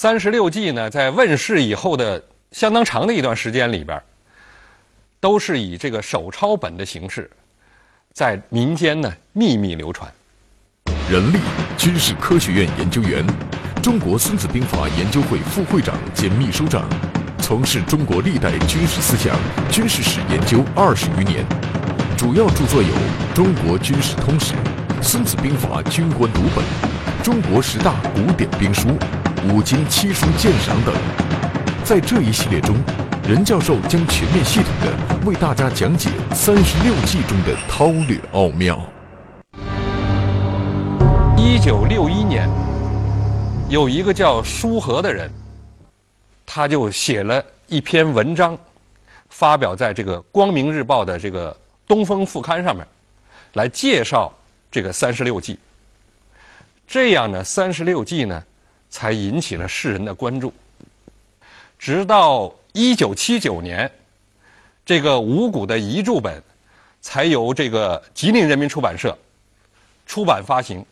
三十六计呢，在问世以后的相当长的一段时间里边，都是以这个手抄本的形式。在民间呢秘密流传。任力，军事科学院研究员，中国孙子兵法研究会副会长兼秘书长，从事中国历代军事思想、军事史研究二十余年，主要著作有《中国军事通史》《孙子兵法军官读本》《中国十大古典兵书》《五经七书鉴赏》等。在这一系列中。任教授将全面系统的为大家讲解三十六计中的韬略奥妙。一九六一年，有一个叫舒和的人，他就写了一篇文章，发表在这个《光明日报》的这个东风副刊上面，来介绍这个三十六计。这样呢，三十六计呢，才引起了世人的关注，直到。一九七九年，这个五谷的遗著本才由这个吉林人民出版社出版发行。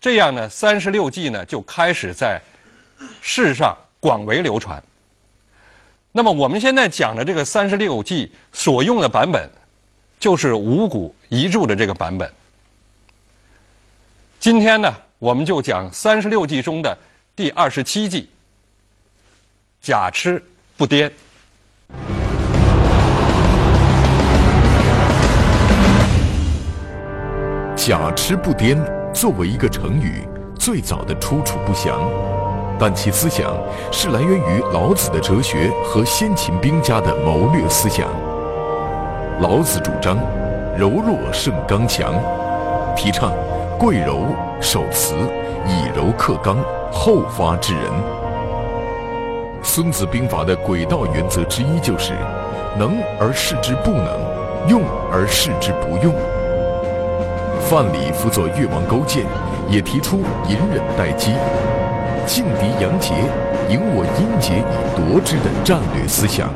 这样呢，三十六计呢就开始在世上广为流传。那么我们现在讲的这个三十六计所用的版本，就是五谷遗著的这个版本。今天呢，我们就讲三十六计中的第二十七计——假痴。不颠，假痴不颠作为一个成语，最早的出处不详，但其思想是来源于老子的哲学和先秦兵家的谋略思想。老子主张柔弱胜刚强，提倡贵柔守慈，以柔克刚，后发制人。孙子兵法的轨道原则之一就是：能而示之不能，用而示之不用。范蠡辅佐越王勾践，也提出隐忍待机、劲敌阳节，赢我阴杰以夺之的战略思想。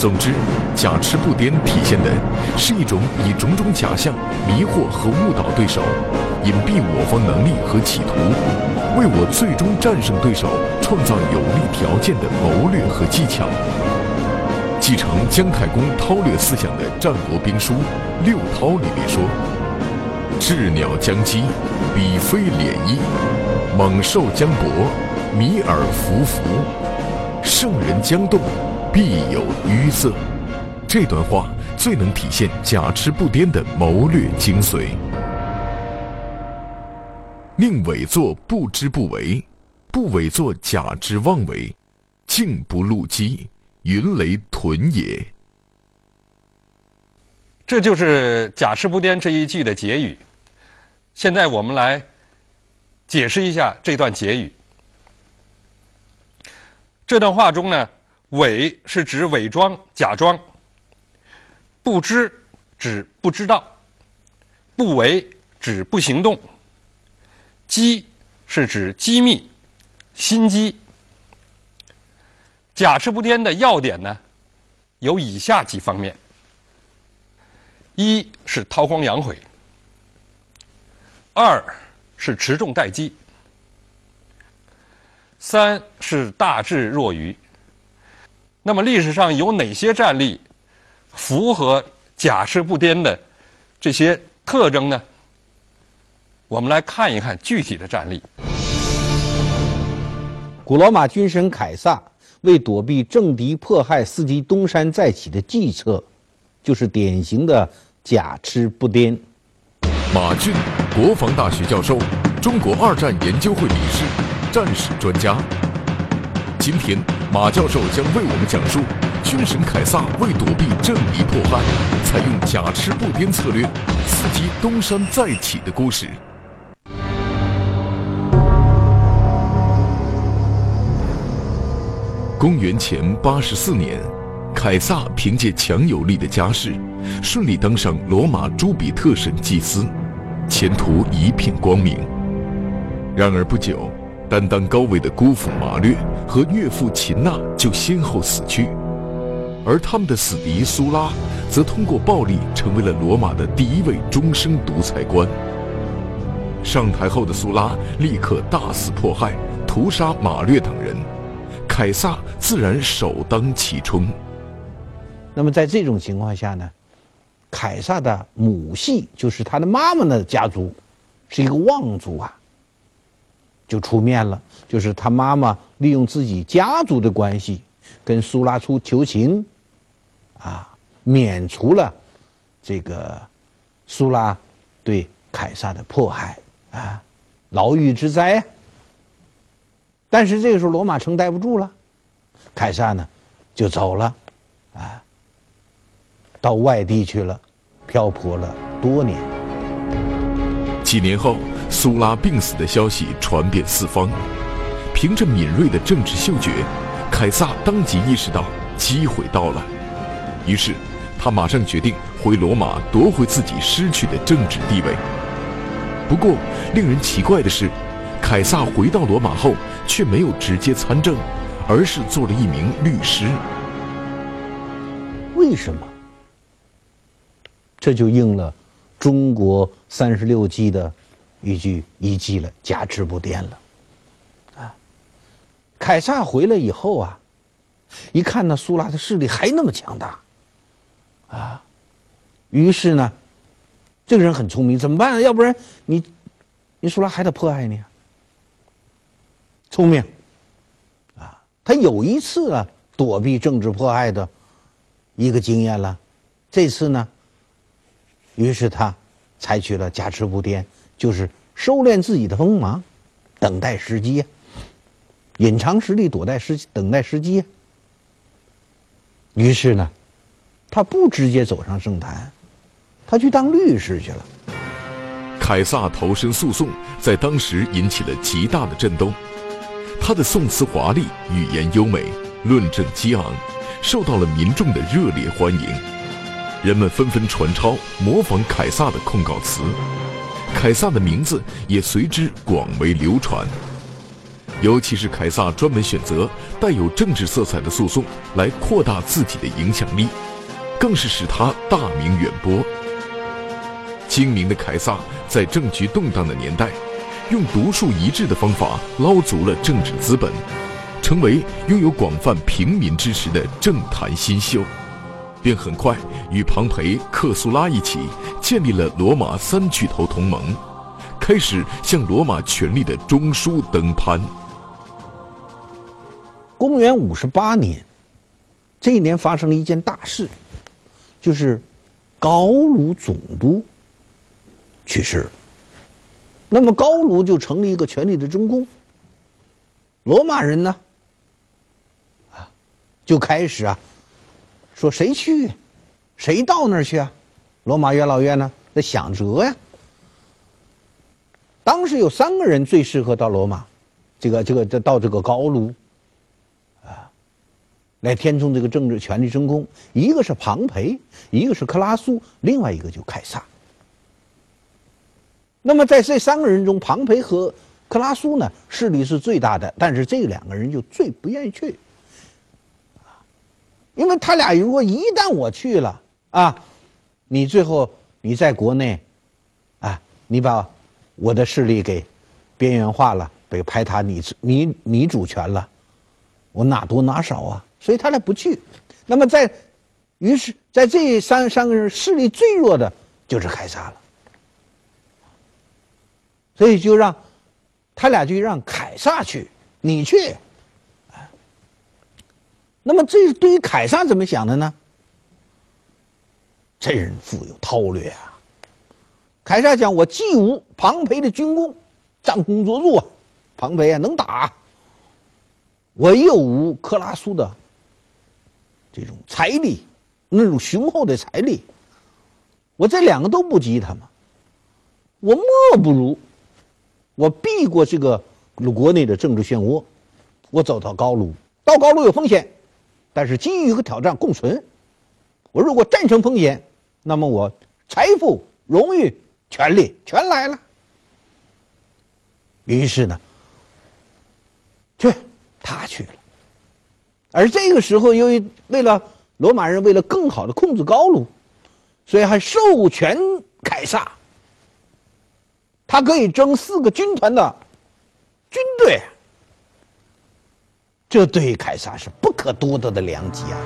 总之，假持不颠体现的是一种以种种假象迷惑和误导对手，隐蔽我方能力和企图，为我最终战胜对手创造有利条件的谋略和技巧。继承姜太公韬略思想的战国兵书《六韬》里面说：“鸷鸟将击，彼飞敛衣；猛兽将搏，迷耳伏伏；圣人将动。”必有淤色，这段话最能体现假持不颠的谋略精髓。宁伪作不知不为，不伪作假之妄为，竟不露机，云雷屯也。这就是假持不颠这一句的结语。现在我们来解释一下这段结语。这段话中呢？伪是指伪装、假装；不知指不知道；不为指不行动；机是指机密、心机。假痴不癫的要点呢，有以下几方面：一是韬光养晦；二是持重待机；三是大智若愚。那么历史上有哪些战例符合假持不颠的这些特征呢？我们来看一看具体的战例。古罗马军神凯撒为躲避政敌迫害，伺机东山再起的计策，就是典型的假痴不癫。马俊，国防大学教授，中国二战研究会理事，战史专家。今天，马教授将为我们讲述军神凯撒为躲避政敌迫害，采用假痴不癫策略，伺机东山再起的故事。公元前八十四年，凯撒凭借强有力的家世，顺利登上罗马朱比特神祭司，前途一片光明。然而不久，担当高位的姑父马略和岳父秦纳就先后死去，而他们的死敌苏拉，则通过暴力成为了罗马的第一位终生独裁官。上台后的苏拉立刻大肆迫害、屠杀马略等人。凯撒自然首当其冲。那么在这种情况下呢，凯撒的母系就是他的妈妈的家族，是一个望族啊，就出面了。就是他妈妈利用自己家族的关系，跟苏拉出求情，啊，免除了这个苏拉对凯撒的迫害啊，牢狱之灾。但是这个时候，罗马城待不住了，凯撒呢，就走了，啊，到外地去了，漂泊了多年。几年后，苏拉病死的消息传遍四方，凭着敏锐的政治嗅觉，凯撒当即意识到机会到了，于是他马上决定回罗马夺回自己失去的政治地位。不过，令人奇怪的是。凯撒回到罗马后，却没有直接参政，而是做了一名律师。为什么？这就应了中国三十六计的一句一计了：假痴不癫了。啊，凯撒回来以后啊，一看那苏拉的势力还那么强大，啊，于是呢，这个人很聪明，怎么办？要不然你，你苏拉还得迫害你。啊聪明，啊，他有一次啊躲避政治迫害的一个经验了，这次呢，于是他采取了假持不颠，就是收敛自己的锋芒，等待时机呀，隐藏实力，躲待时等待时机呀。于是呢，他不直接走上政坛，他去当律师去了。凯撒投身诉讼，在当时引起了极大的震动。他的宋词华丽，语言优美，论证激昂，受到了民众的热烈欢迎。人们纷纷传抄、模仿凯撒的控告词，凯撒的名字也随之广为流传。尤其是凯撒专门选择带有政治色彩的诉讼来扩大自己的影响力，更是使他大名远播。精明的凯撒在政局动荡的年代。用独树一帜的方法捞足了政治资本，成为拥有广泛平民支持的政坛新秀，便很快与庞培、克苏拉一起建立了罗马三巨头同盟，开始向罗马权力的中枢登攀。公元五十八年，这一年发生了一件大事，就是高卢总督去世了。那么高卢就成了一个权力的中宫。罗马人呢，啊，就开始啊，说谁去，谁到那儿去啊？罗马元老院呢在想辙呀。当时有三个人最适合到罗马，这个这个这到这个高卢，啊，来填充这个政治权力真空。一个是庞培，一个是克拉苏，另外一个就凯撒。那么在这三个人中，庞培和克拉苏呢势力是最大的，但是这两个人就最不愿意去，因为他俩如果一旦我去了啊，你最后你在国内，啊，你把我的势力给边缘化了，被排他你你你主权了，我哪多哪少啊？所以他俩不去。那么在，于是在这三三个人势力最弱的就是凯撒了。所以就让，他俩就让凯撒去，你去，那么这对于凯撒怎么想的呢？这人富有韬略啊！凯撒讲：“我既无庞培的军功，战功卓著啊，庞培啊能打，我又无克拉苏的这种财力，那种雄厚的财力，我这两个都不及他嘛。我莫不如我避过这个国内的政治漩涡，我走到高卢。到高卢有风险，但是机遇和挑战共存。我如果战胜风险，那么我财富、荣誉。”权力全来了，于是呢，去他去了。而这个时候，由于为了罗马人为了更好的控制高卢，所以还授权凯撒，他可以征四个军团的军队。这对凯撒是不可多得的良机啊！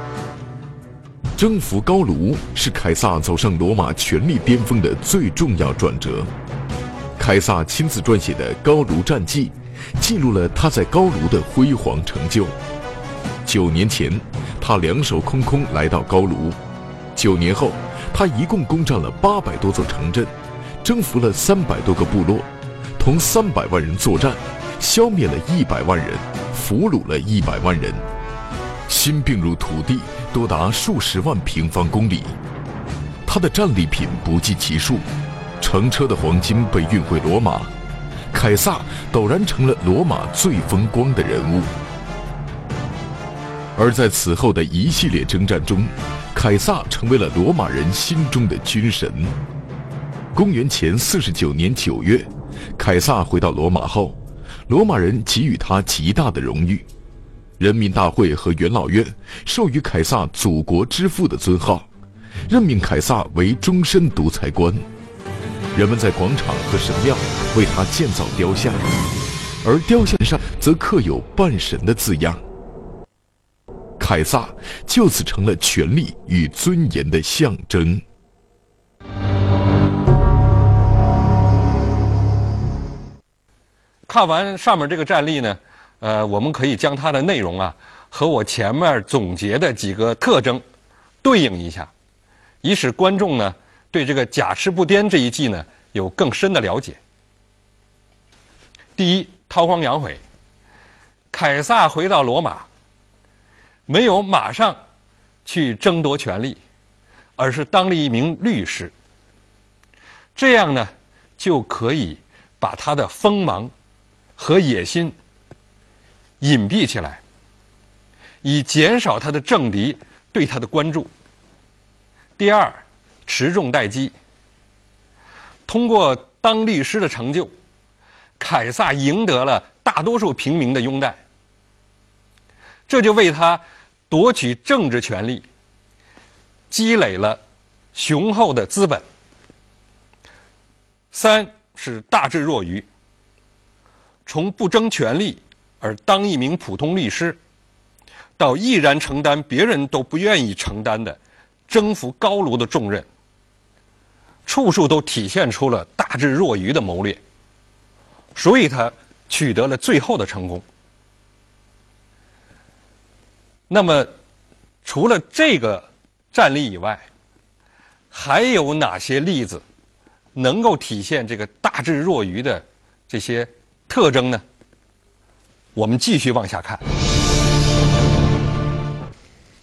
征服高卢是凯撒走上罗马权力巅峰的最重要转折。凯撒亲自撰写的《高卢战记》，记录了他在高卢的辉煌成就。九年前，他两手空空来到高卢；九年后，他一共攻占了八百多座城镇，征服了三百多个部落，同三百万人作战，消灭了一百万人，俘虏了一百万人。新并入土地多达数十万平方公里，他的战利品不计其数，乘车的黄金被运回罗马，凯撒陡然成了罗马最风光的人物。而在此后的一系列征战中，凯撒成为了罗马人心中的军神。公元前四十九年九月，凯撒回到罗马后，罗马人给予他极大的荣誉。人民大会和元老院授予凯撒“祖国之父”的尊号，任命凯撒为终身独裁官。人们在广场和神庙为他建造雕像，而雕像上则刻有“半神”的字样。凯撒就此成了权力与尊严的象征。看完上面这个战例呢？呃，我们可以将它的内容啊和我前面总结的几个特征对应一下，以使观众呢对这个假痴不颠这一计呢有更深的了解。第一，韬光养晦。凯撒回到罗马，没有马上去争夺权力，而是当了一名律师。这样呢，就可以把他的锋芒和野心。隐蔽起来，以减少他的政敌对他的关注。第二，持重待机。通过当律师的成就，凯撒赢得了大多数平民的拥戴，这就为他夺取政治权力积累了雄厚的资本。三是大智若愚，从不争权力。而当一名普通律师，到毅然承担别人都不愿意承担的征服高卢的重任，处处都体现出了大智若愚的谋略，所以他取得了最后的成功。那么，除了这个战例以外，还有哪些例子能够体现这个大智若愚的这些特征呢？我们继续往下看。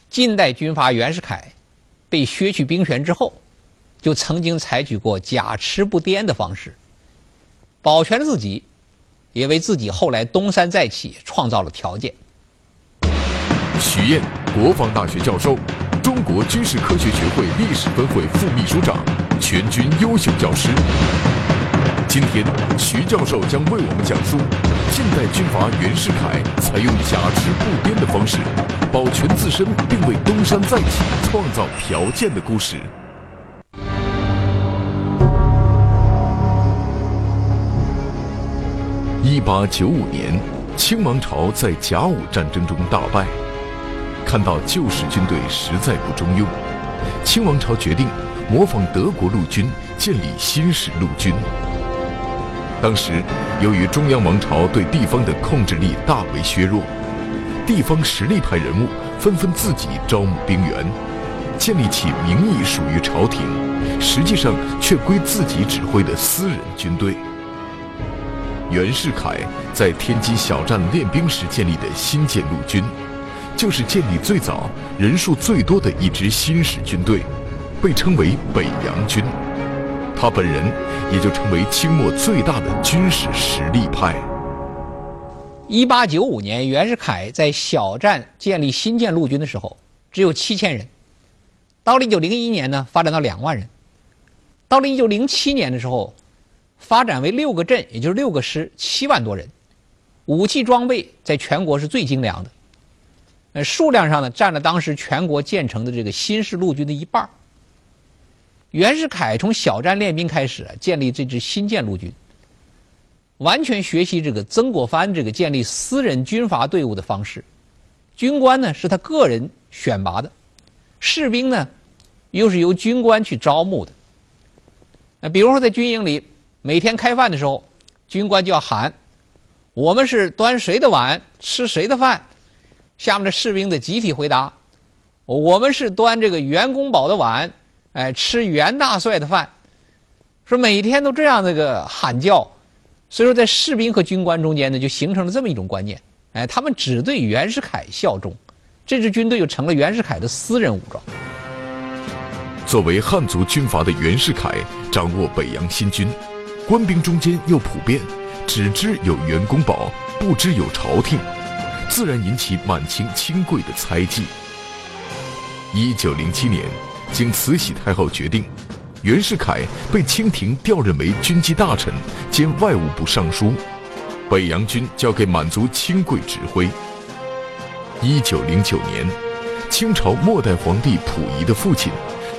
近代军阀袁世凯被削去兵权之后，就曾经采取过假痴不颠的方式，保全了自己，也为自己后来东山再起创造了条件。徐燕，国防大学教授，中国军事科学学会历史分会副秘书长，全军优秀教师。今天，徐教授将为我们讲述近代军阀袁世凯采用假持不颠的方式，保全自身并为东山再起创造条件的故事。一八九五年，清王朝在甲午战争中大败，看到旧式军队实在不中用，清王朝决定模仿德国陆军，建立新式陆军。当时，由于中央王朝对地方的控制力大为削弱，地方实力派人物纷纷自己招募兵员，建立起名义属于朝廷，实际上却归自己指挥的私人军队。袁世凯在天津小站练兵时建立的新建陆军，就是建立最早、人数最多的一支新式军队，被称为北洋军。他本人也就成为清末最大的军事实力派。一八九五年，袁世凯在小站建立新建陆军的时候，只有七千人。到了一九零一年呢，发展到两万人。到了一九零七年的时候，发展为六个镇，也就是六个师，七万多人。武器装备在全国是最精良的。呃，数量上呢，占了当时全国建成的这个新式陆军的一半儿。袁世凯从小站练兵开始，建立这支新建陆军，完全学习这个曾国藩这个建立私人军阀队伍的方式。军官呢是他个人选拔的，士兵呢又是由军官去招募的。那比如说在军营里，每天开饭的时候，军官就要喊：“我们是端谁的碗，吃谁的饭。”下面的士兵的集体回答：“我们是端这个袁公宝的碗。”哎，吃袁大帅的饭，说每天都这样那个喊叫，所以说在士兵和军官中间呢，就形成了这么一种观念，哎，他们只对袁世凯效忠，这支军队就成了袁世凯的私人武装。作为汉族军阀的袁世凯掌握北洋新军，官兵中间又普遍只知有袁公宝，不知有朝廷，自然引起满清亲贵的猜忌。一九零七年。经慈禧太后决定，袁世凯被清廷调任为军机大臣兼外务部尚书，北洋军交给满族亲贵指挥。一九零九年，清朝末代皇帝溥仪的父亲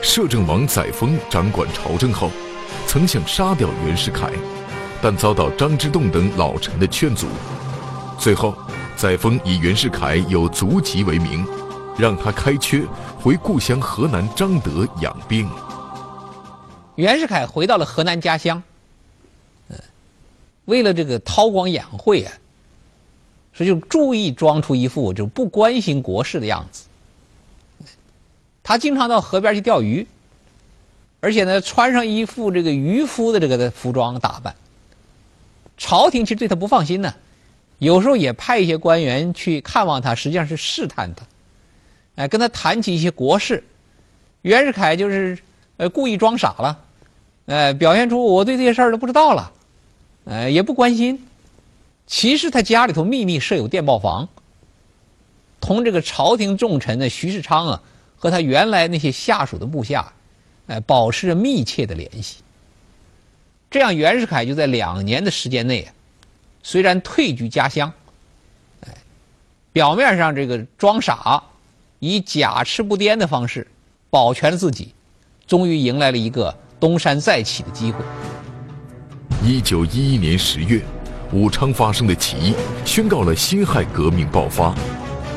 摄政王载沣掌管朝政后，曾想杀掉袁世凯，但遭到张之洞等老臣的劝阻。最后，载沣以袁世凯有足疾为名。让他开缺回故乡河南张德养病。袁世凯回到了河南家乡，嗯，为了这个韬光养晦啊，所以就注意装出一副就不关心国事的样子。他经常到河边去钓鱼，而且呢，穿上一副这个渔夫的这个服装打扮。朝廷其实对他不放心呢，有时候也派一些官员去看望他，实际上是试探他。哎，跟他谈起一些国事，袁世凯就是呃故意装傻了，呃，表现出我对这些事儿都不知道了，呃，也不关心。其实他家里头秘密设有电报房，同这个朝廷重臣的徐世昌啊和他原来那些下属的部下，哎，保持着密切的联系。这样，袁世凯就在两年的时间内，虽然退居家乡，哎，表面上这个装傻。以假痴不癫的方式保全了自己，终于迎来了一个东山再起的机会。一九一一年十月，武昌发生的起义宣告了辛亥革命爆发。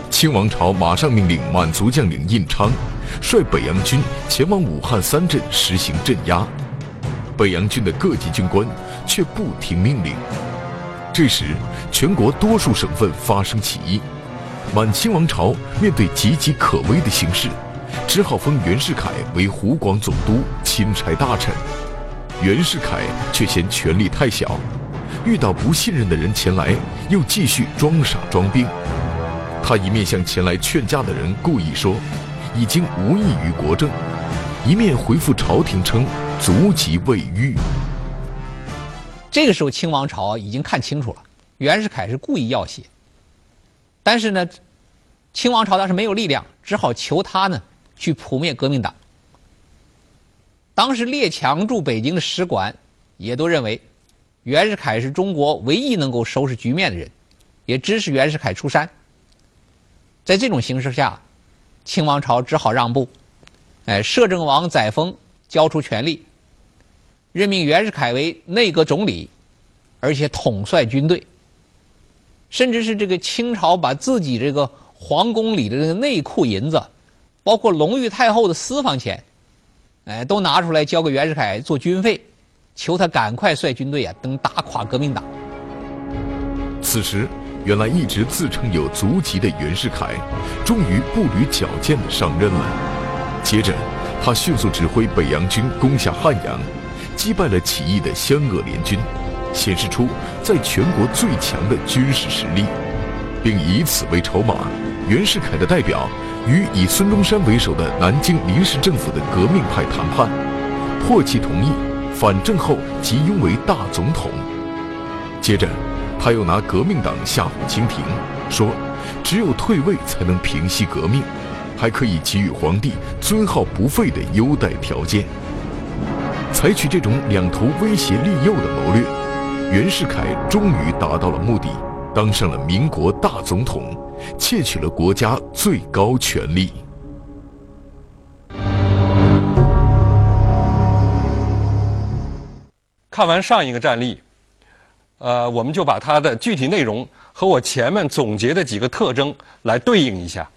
清王朝马上命令满族将领印昌率北洋军前往武汉三镇实行镇压，北洋军的各级军官却不听命令。这时，全国多数省份发生起义。满清王朝面对岌岌可危的形势，只好封袁世凯为湖广总督、钦差大臣。袁世凯却嫌权力太小，遇到不信任的人前来，又继续装傻装病。他一面向前来劝架的人故意说已经无益于国政，一面回复朝廷称足疾未愈。这个时候，清王朝已经看清楚了，袁世凯是故意要挟。但是呢，清王朝当时没有力量，只好求他呢去扑灭革命党。当时列强驻北京的使馆也都认为，袁世凯是中国唯一能够收拾局面的人，也支持袁世凯出山。在这种形势下，清王朝只好让步，哎，摄政王载沣交出权力，任命袁世凯为内阁总理，而且统帅军队。甚至是这个清朝把自己这个皇宫里的这个内库银子，包括隆裕太后的私房钱，哎，都拿出来交给袁世凯做军费，求他赶快率军队啊，等打垮革命党。此时，原来一直自称有足迹的袁世凯，终于步履矫健地上任了。接着，他迅速指挥北洋军攻下汉阳，击败了起义的湘鄂联军，显示出在全国最强的军事实力，并以此为筹码，袁世凯的代表与以孙中山为首的南京临时政府的革命派谈判，迫其同意反正后即拥为大总统。接着。他又拿革命党吓唬清廷，说只有退位才能平息革命，还可以给予皇帝尊号不废的优待条件。采取这种两头威胁利诱的谋略，袁世凯终于达到了目的，当上了民国大总统，窃取了国家最高权力。看完上一个战例。呃，我们就把它的具体内容和我前面总结的几个特征来对应一下。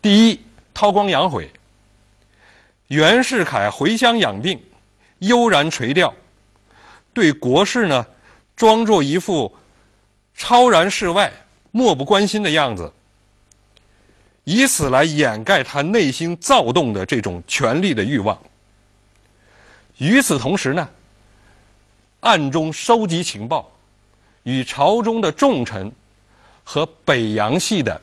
第一，韬光养晦。袁世凯回乡养病，悠然垂钓，对国事呢，装作一副超然世外、漠不关心的样子，以此来掩盖他内心躁动的这种权力的欲望。与此同时呢。暗中收集情报，与朝中的重臣和北洋系的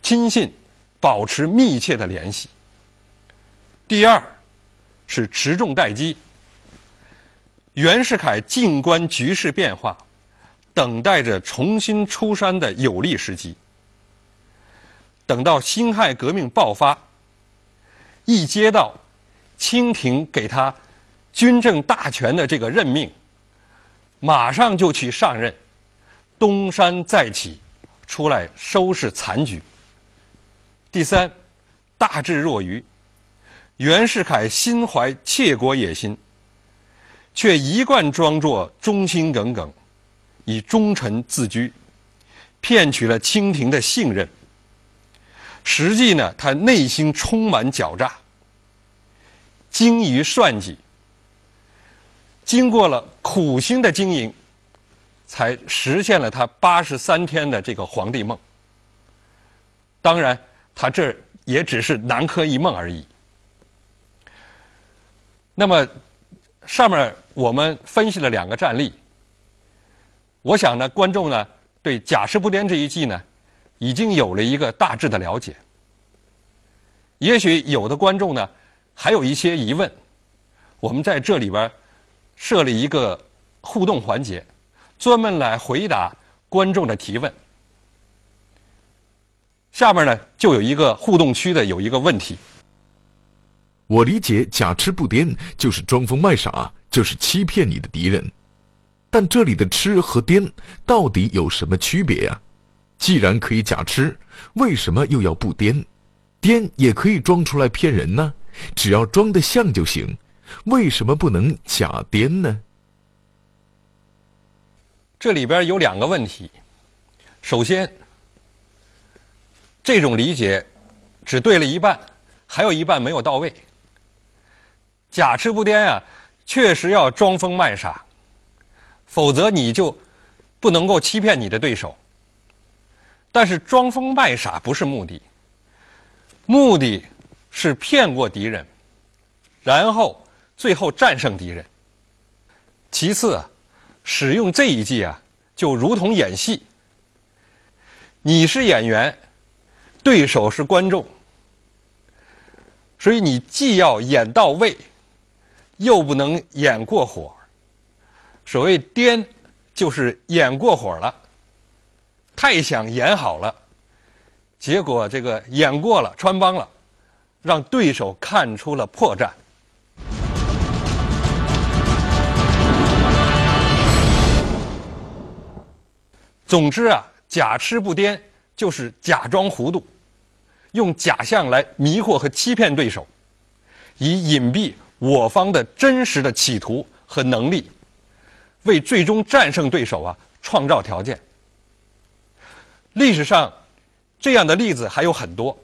亲信保持密切的联系。第二，是持重待机。袁世凯静观局势变化，等待着重新出山的有利时机。等到辛亥革命爆发，一接到清廷给他军政大权的这个任命。马上就去上任，东山再起，出来收拾残局。第三，大智若愚。袁世凯心怀窃国野心，却一贯装作忠心耿耿，以忠臣自居，骗取了清廷的信任。实际呢，他内心充满狡诈，精于算计。经过了苦心的经营，才实现了他八十三天的这个皇帝梦。当然，他这也只是南柯一梦而已。那么，上面我们分析了两个战例。我想呢，观众呢对贾氏不颠这一计呢，已经有了一个大致的了解。也许有的观众呢还有一些疑问，我们在这里边。设了一个互动环节，专门来回答观众的提问。下面呢，就有一个互动区的有一个问题。我理解假痴不颠就是装疯卖傻，就是欺骗你的敌人。但这里的痴和颠到底有什么区别呀？既然可以假痴，为什么又要不颠？颠也可以装出来骗人呢，只要装得像就行。为什么不能假颠呢？这里边有两个问题。首先，这种理解只对了一半，还有一半没有到位。假痴不癫啊，确实要装疯卖傻，否则你就不能够欺骗你的对手。但是装疯卖傻不是目的，目的是骗过敌人，然后。最后战胜敌人。其次，使用这一计啊，就如同演戏。你是演员，对手是观众，所以你既要演到位，又不能演过火。所谓颠，就是演过火了，太想演好了，结果这个演过了，穿帮了，让对手看出了破绽。总之啊，假痴不颠就是假装糊涂，用假象来迷惑和欺骗对手，以隐蔽我方的真实的企图和能力，为最终战胜对手啊创造条件。历史上这样的例子还有很多，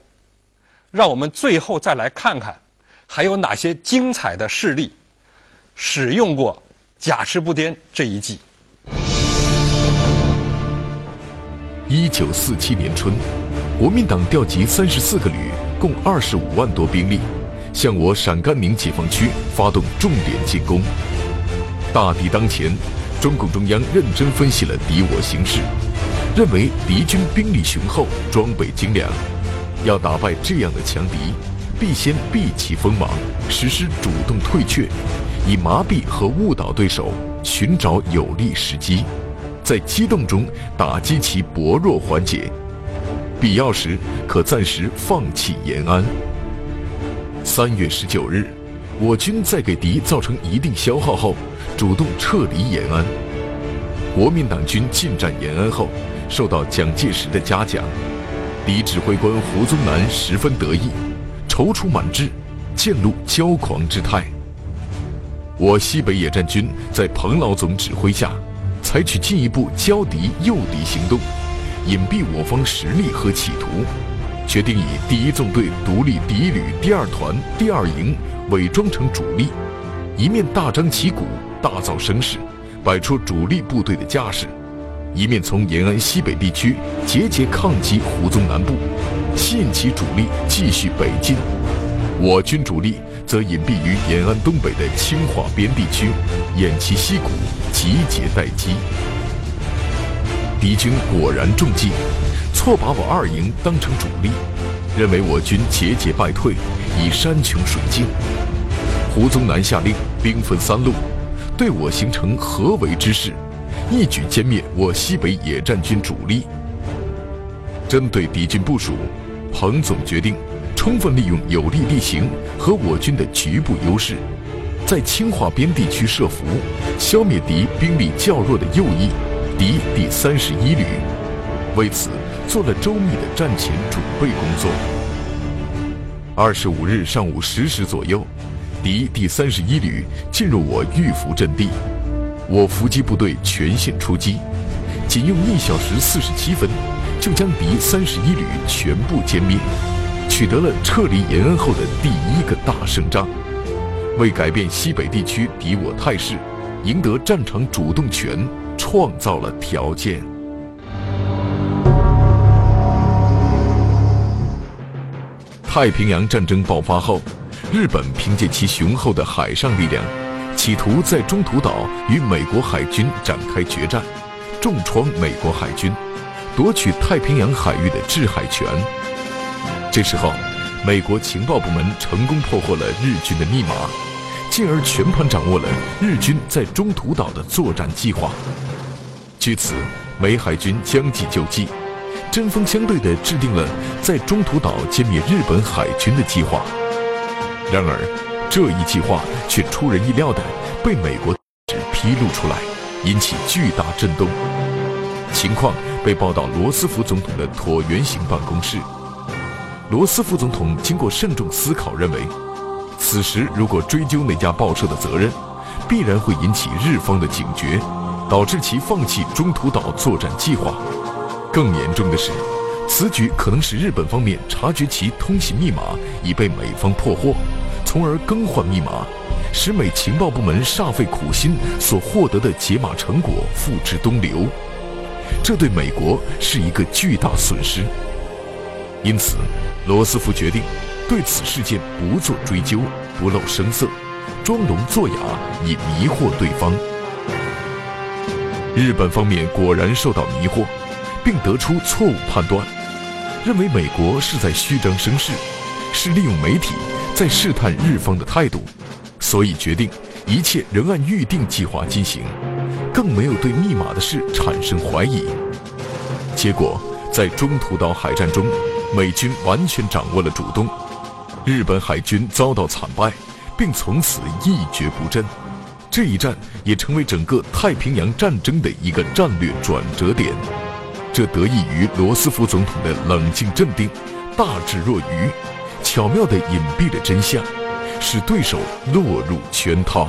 让我们最后再来看看，还有哪些精彩的事例使用过假痴不颠这一计。一九四七年春，国民党调集三十四个旅，共二十五万多兵力，向我陕甘宁解放区发动重点进攻。大敌当前，中共中央认真分析了敌我形势，认为敌军兵力雄厚，装备精良，要打败这样的强敌，必先避其锋芒，实施主动退却，以麻痹和误导对手，寻找有利时机。在机动中打击其薄弱环节，必要时可暂时放弃延安。三月十九日，我军在给敌造成一定消耗后，主动撤离延安。国民党军进占延安后，受到蒋介石的嘉奖，敌指挥官胡宗南十分得意，踌躇满志，渐露骄狂之态。我西北野战军在彭老总指挥下。采取进一步交敌诱敌行动，隐蔽我方实力和企图，决定以第一纵队独立第一旅第二团第二营伪装成主力，一面大张旗鼓、大造声势，摆出主力部队的架势；一面从延安西北地区节节抗击胡宗南部，吸引其主力继续北进。我军主力则隐蔽于延安东北的清化边地区，偃旗息鼓，集结待机。敌军果然中计，错把我二营当成主力，认为我军节节败退，已山穷水尽。胡宗南下令兵分三路，对我形成合围之势，一举歼灭我西北野战军主力。针对敌军部署，彭总决定。充分利用有利地形和我军的局部优势，在清化边地区设伏，消灭敌兵力较弱的右翼敌第三十一旅。为此，做了周密的战前准备工作。二十五日上午十时左右，敌第三十一旅进入我玉福阵地，我伏击部队全线出击，仅用一小时四十七分，就将敌三十一旅全部歼灭。取得了撤离延安后的第一个大胜仗，为改变西北地区敌我态势，赢得战场主动权创造了条件。太平洋战争爆发后，日本凭借其雄厚的海上力量，企图在中途岛与美国海军展开决战，重创美国海军，夺取太平洋海域的制海权。这时候，美国情报部门成功破获了日军的密码，进而全盘掌握了日军在中途岛的作战计划。据此，美海军将计就计，针锋相对地制定了在中途岛歼灭日本海军的计划。然而，这一计划却出人意料地被美国披露出来，引起巨大震动。情况被报到罗斯福总统的椭圆形办公室。罗斯副总统经过慎重思考，认为，此时如果追究那家报社的责任，必然会引起日方的警觉，导致其放弃中途岛作战计划。更严重的是，此举可能使日本方面察觉其通信密码已被美方破获，从而更换密码，使美情报部门煞费苦心所获得的解码成果付之东流。这对美国是一个巨大损失。因此。罗斯福决定对此事件不做追究，不露声色，装聋作哑，以迷惑对方。日本方面果然受到迷惑，并得出错误判断，认为美国是在虚张声势，是利用媒体在试探日方的态度，所以决定一切仍按预定计划进行，更没有对密码的事产生怀疑。结果在中途岛海战中。美军完全掌握了主动，日本海军遭到惨败，并从此一蹶不振。这一战也成为整个太平洋战争的一个战略转折点。这得益于罗斯福总统的冷静镇定、大智若愚，巧妙地隐蔽了真相，使对手落入圈套。